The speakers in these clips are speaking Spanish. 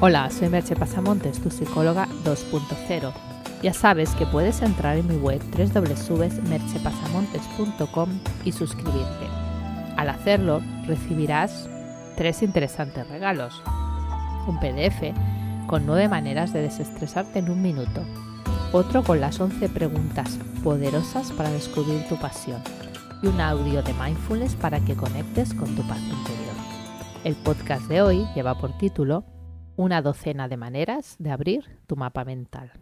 Hola, soy Merche Pasamontes, tu psicóloga 2.0. Ya sabes que puedes entrar en mi web www.merchepasamontes.com y suscribirte. Al hacerlo, recibirás tres interesantes regalos. Un PDF con nueve maneras de desestresarte en un minuto. Otro con las 11 preguntas poderosas para descubrir tu pasión. Y un audio de mindfulness para que conectes con tu paz interior. El podcast de hoy lleva por título una docena de maneras de abrir tu mapa mental.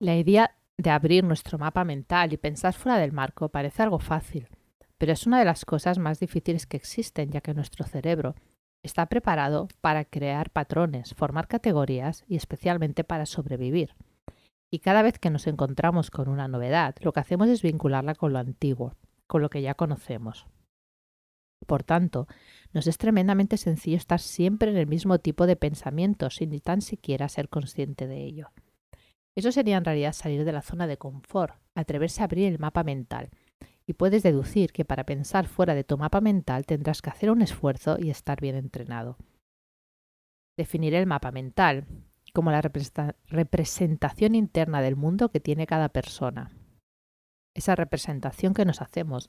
La idea de abrir nuestro mapa mental y pensar fuera del marco parece algo fácil, pero es una de las cosas más difíciles que existen, ya que nuestro cerebro está preparado para crear patrones, formar categorías y especialmente para sobrevivir. Y cada vez que nos encontramos con una novedad, lo que hacemos es vincularla con lo antiguo, con lo que ya conocemos. Por tanto, nos es tremendamente sencillo estar siempre en el mismo tipo de pensamiento sin ni tan siquiera ser consciente de ello. Eso sería en realidad salir de la zona de confort, atreverse a abrir el mapa mental. Y puedes deducir que para pensar fuera de tu mapa mental tendrás que hacer un esfuerzo y estar bien entrenado. Definir el mapa mental como la representación interna del mundo que tiene cada persona. Esa representación que nos hacemos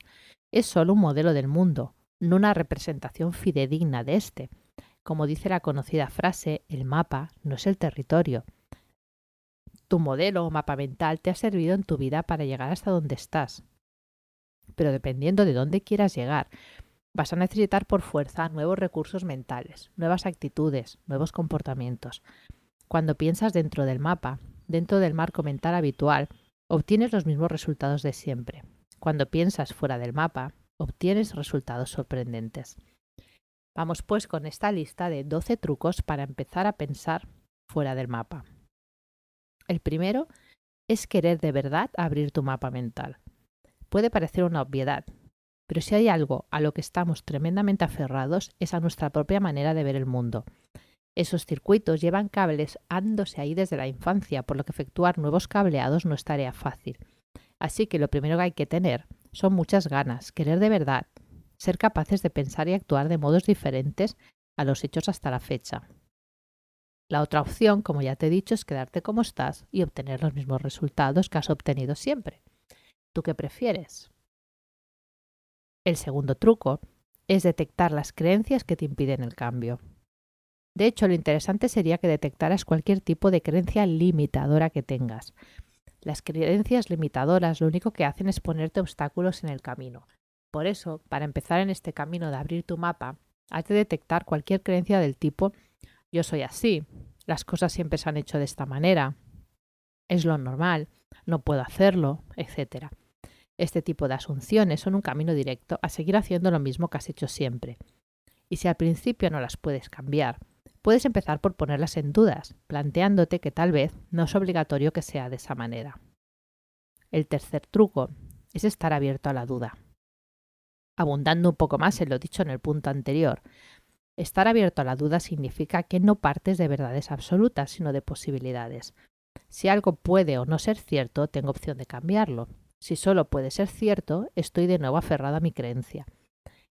es solo un modelo del mundo, no una representación fidedigna de éste. Como dice la conocida frase, el mapa no es el territorio. Tu modelo o mapa mental te ha servido en tu vida para llegar hasta donde estás. Pero dependiendo de dónde quieras llegar, vas a necesitar por fuerza nuevos recursos mentales, nuevas actitudes, nuevos comportamientos. Cuando piensas dentro del mapa, dentro del marco mental habitual, obtienes los mismos resultados de siempre. Cuando piensas fuera del mapa, obtienes resultados sorprendentes. Vamos pues con esta lista de 12 trucos para empezar a pensar fuera del mapa. El primero es querer de verdad abrir tu mapa mental. Puede parecer una obviedad, pero si hay algo a lo que estamos tremendamente aferrados es a nuestra propia manera de ver el mundo. Esos circuitos llevan cables ándose ahí desde la infancia, por lo que efectuar nuevos cableados no es tarea fácil. Así que lo primero que hay que tener son muchas ganas, querer de verdad, ser capaces de pensar y actuar de modos diferentes a los hechos hasta la fecha. La otra opción, como ya te he dicho, es quedarte como estás y obtener los mismos resultados que has obtenido siempre. ¿Tú qué prefieres? El segundo truco es detectar las creencias que te impiden el cambio. De hecho, lo interesante sería que detectaras cualquier tipo de creencia limitadora que tengas, las creencias limitadoras lo único que hacen es ponerte obstáculos en el camino. Por eso, para empezar en este camino de abrir tu mapa, has de detectar cualquier creencia del tipo yo soy así, las cosas siempre se han hecho de esta manera, es lo normal, no puedo hacerlo, etc. Este tipo de asunciones son un camino directo a seguir haciendo lo mismo que has hecho siempre. Y si al principio no las puedes cambiar, puedes empezar por ponerlas en dudas, planteándote que tal vez no es obligatorio que sea de esa manera. El tercer truco es estar abierto a la duda. Abundando un poco más en lo dicho en el punto anterior, estar abierto a la duda significa que no partes de verdades absolutas, sino de posibilidades. Si algo puede o no ser cierto, tengo opción de cambiarlo. Si solo puede ser cierto, estoy de nuevo aferrado a mi creencia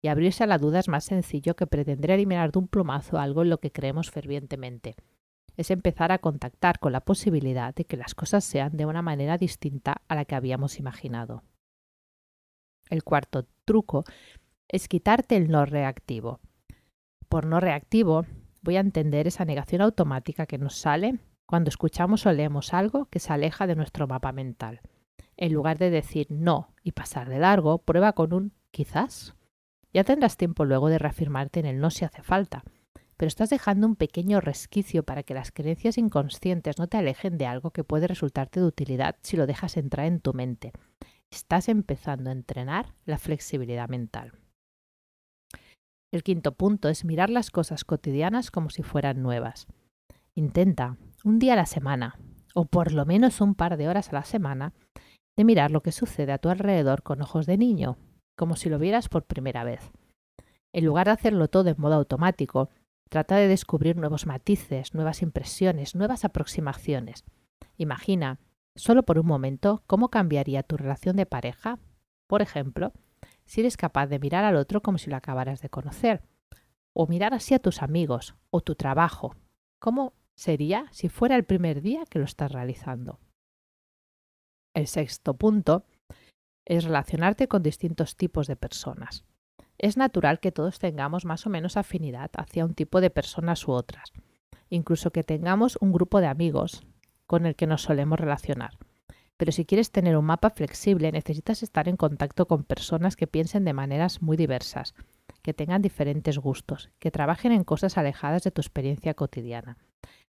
abrirse a la duda es más sencillo que pretender eliminar de un plumazo algo en lo que creemos fervientemente. Es empezar a contactar con la posibilidad de que las cosas sean de una manera distinta a la que habíamos imaginado. El cuarto truco es quitarte el no reactivo. Por no reactivo voy a entender esa negación automática que nos sale cuando escuchamos o leemos algo que se aleja de nuestro mapa mental. En lugar de decir no y pasar de largo, prueba con un quizás ya tendrás tiempo luego de reafirmarte en el no si hace falta, pero estás dejando un pequeño resquicio para que las creencias inconscientes no te alejen de algo que puede resultarte de utilidad si lo dejas entrar en tu mente. Estás empezando a entrenar la flexibilidad mental. El quinto punto es mirar las cosas cotidianas como si fueran nuevas. Intenta, un día a la semana, o por lo menos un par de horas a la semana, de mirar lo que sucede a tu alrededor con ojos de niño, como si lo vieras por primera vez. En lugar de hacerlo todo en modo automático, trata de descubrir nuevos matices, nuevas impresiones, nuevas aproximaciones. Imagina, solo por un momento, cómo cambiaría tu relación de pareja, por ejemplo, si eres capaz de mirar al otro como si lo acabaras de conocer, o mirar así a tus amigos o tu trabajo. ¿Cómo sería si fuera el primer día que lo estás realizando? El sexto punto es relacionarte con distintos tipos de personas. Es natural que todos tengamos más o menos afinidad hacia un tipo de personas u otras, incluso que tengamos un grupo de amigos con el que nos solemos relacionar. Pero si quieres tener un mapa flexible, necesitas estar en contacto con personas que piensen de maneras muy diversas, que tengan diferentes gustos, que trabajen en cosas alejadas de tu experiencia cotidiana.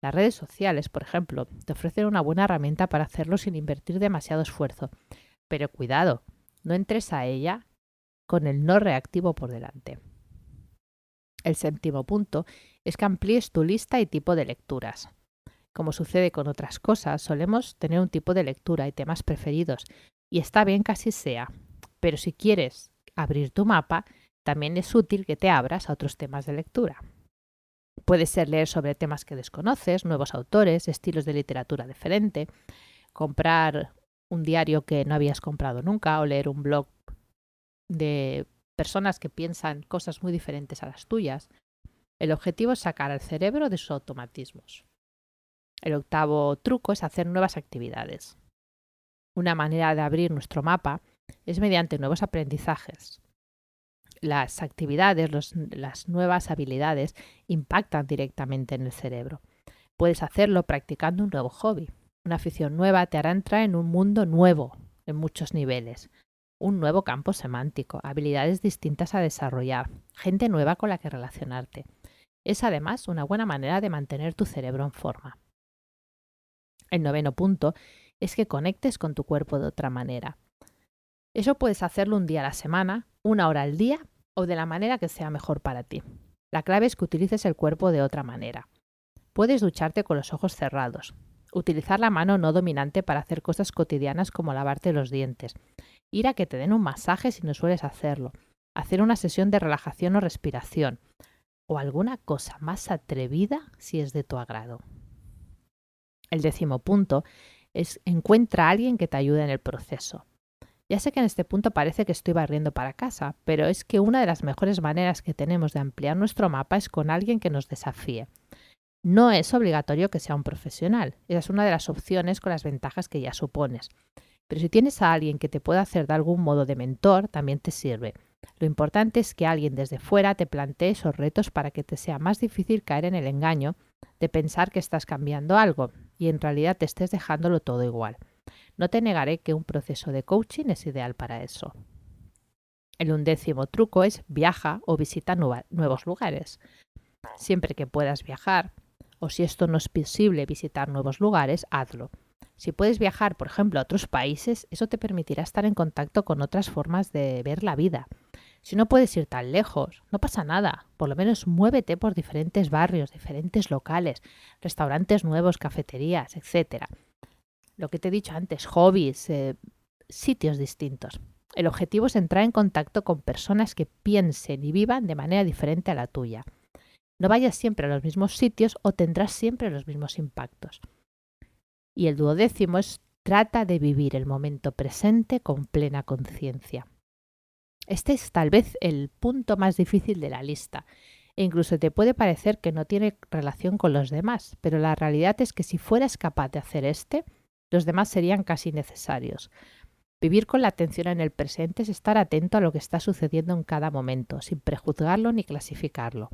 Las redes sociales, por ejemplo, te ofrecen una buena herramienta para hacerlo sin invertir demasiado esfuerzo. Pero cuidado, no entres a ella con el no reactivo por delante. El séptimo punto es que amplíes tu lista y tipo de lecturas. Como sucede con otras cosas, solemos tener un tipo de lectura y temas preferidos, y está bien que así sea. Pero si quieres abrir tu mapa, también es útil que te abras a otros temas de lectura. Puede ser leer sobre temas que desconoces, nuevos autores, estilos de literatura diferente, comprar un diario que no habías comprado nunca o leer un blog de personas que piensan cosas muy diferentes a las tuyas. El objetivo es sacar al cerebro de sus automatismos. El octavo truco es hacer nuevas actividades. Una manera de abrir nuestro mapa es mediante nuevos aprendizajes. Las actividades, las nuevas habilidades impactan directamente en el cerebro. Puedes hacerlo practicando un nuevo hobby. Una afición nueva te hará entrar en un mundo nuevo en muchos niveles. Un nuevo campo semántico, habilidades distintas a desarrollar, gente nueva con la que relacionarte. Es además una buena manera de mantener tu cerebro en forma. El noveno punto es que conectes con tu cuerpo de otra manera. Eso puedes hacerlo un día a la semana, una hora al día o de la manera que sea mejor para ti. La clave es que utilices el cuerpo de otra manera. Puedes ducharte con los ojos cerrados, utilizar la mano no dominante para hacer cosas cotidianas como lavarte los dientes, ir a que te den un masaje si no sueles hacerlo, hacer una sesión de relajación o respiración, o alguna cosa más atrevida si es de tu agrado. El décimo punto es encuentra a alguien que te ayude en el proceso. Ya sé que en este punto parece que estoy barriendo para casa, pero es que una de las mejores maneras que tenemos de ampliar nuestro mapa es con alguien que nos desafíe. No es obligatorio que sea un profesional, esa es una de las opciones con las ventajas que ya supones. Pero si tienes a alguien que te pueda hacer de algún modo de mentor, también te sirve. Lo importante es que alguien desde fuera te plantee esos retos para que te sea más difícil caer en el engaño de pensar que estás cambiando algo y en realidad te estés dejándolo todo igual. No te negaré que un proceso de coaching es ideal para eso. El undécimo truco es viaja o visita nuevos lugares. Siempre que puedas viajar, o si esto no es posible visitar nuevos lugares, hazlo. Si puedes viajar, por ejemplo, a otros países, eso te permitirá estar en contacto con otras formas de ver la vida. Si no puedes ir tan lejos, no pasa nada. Por lo menos muévete por diferentes barrios, diferentes locales, restaurantes nuevos, cafeterías, etc. Lo que te he dicho antes, hobbies, eh, sitios distintos. El objetivo es entrar en contacto con personas que piensen y vivan de manera diferente a la tuya. No vayas siempre a los mismos sitios o tendrás siempre los mismos impactos. Y el duodécimo es trata de vivir el momento presente con plena conciencia. Este es tal vez el punto más difícil de la lista. E incluso te puede parecer que no tiene relación con los demás, pero la realidad es que si fueras capaz de hacer este, los demás serían casi necesarios. Vivir con la atención en el presente es estar atento a lo que está sucediendo en cada momento, sin prejuzgarlo ni clasificarlo.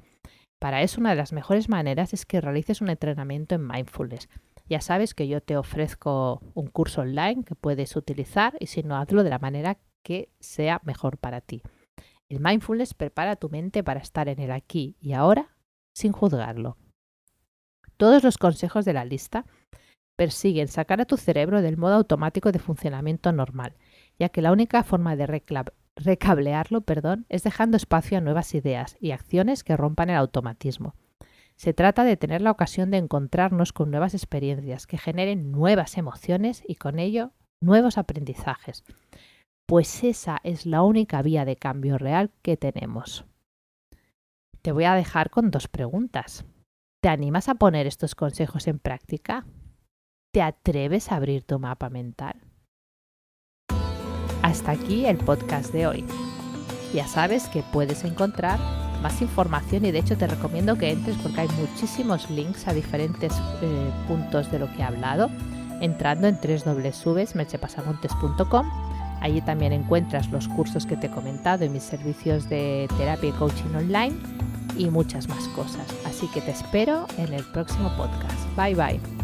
Para eso una de las mejores maneras es que realices un entrenamiento en mindfulness, ya sabes que yo te ofrezco un curso online que puedes utilizar y si no, hazlo de la manera que sea mejor para ti. El mindfulness prepara tu mente para estar en el aquí y ahora sin juzgarlo. Todos los consejos de la lista persiguen sacar a tu cerebro del modo automático de funcionamiento normal, ya que la única forma de recablearlo perdón, es dejando espacio a nuevas ideas y acciones que rompan el automatismo. Se trata de tener la ocasión de encontrarnos con nuevas experiencias que generen nuevas emociones y con ello nuevos aprendizajes. Pues esa es la única vía de cambio real que tenemos. Te voy a dejar con dos preguntas. ¿Te animas a poner estos consejos en práctica? ¿Te atreves a abrir tu mapa mental? Hasta aquí el podcast de hoy. Ya sabes que puedes encontrar más información y de hecho te recomiendo que entres porque hay muchísimos links a diferentes eh, puntos de lo que he hablado entrando en www.merchepasamontes.com. Allí también encuentras los cursos que te he comentado y mis servicios de terapia y coaching online y muchas más cosas. Así que te espero en el próximo podcast. Bye bye.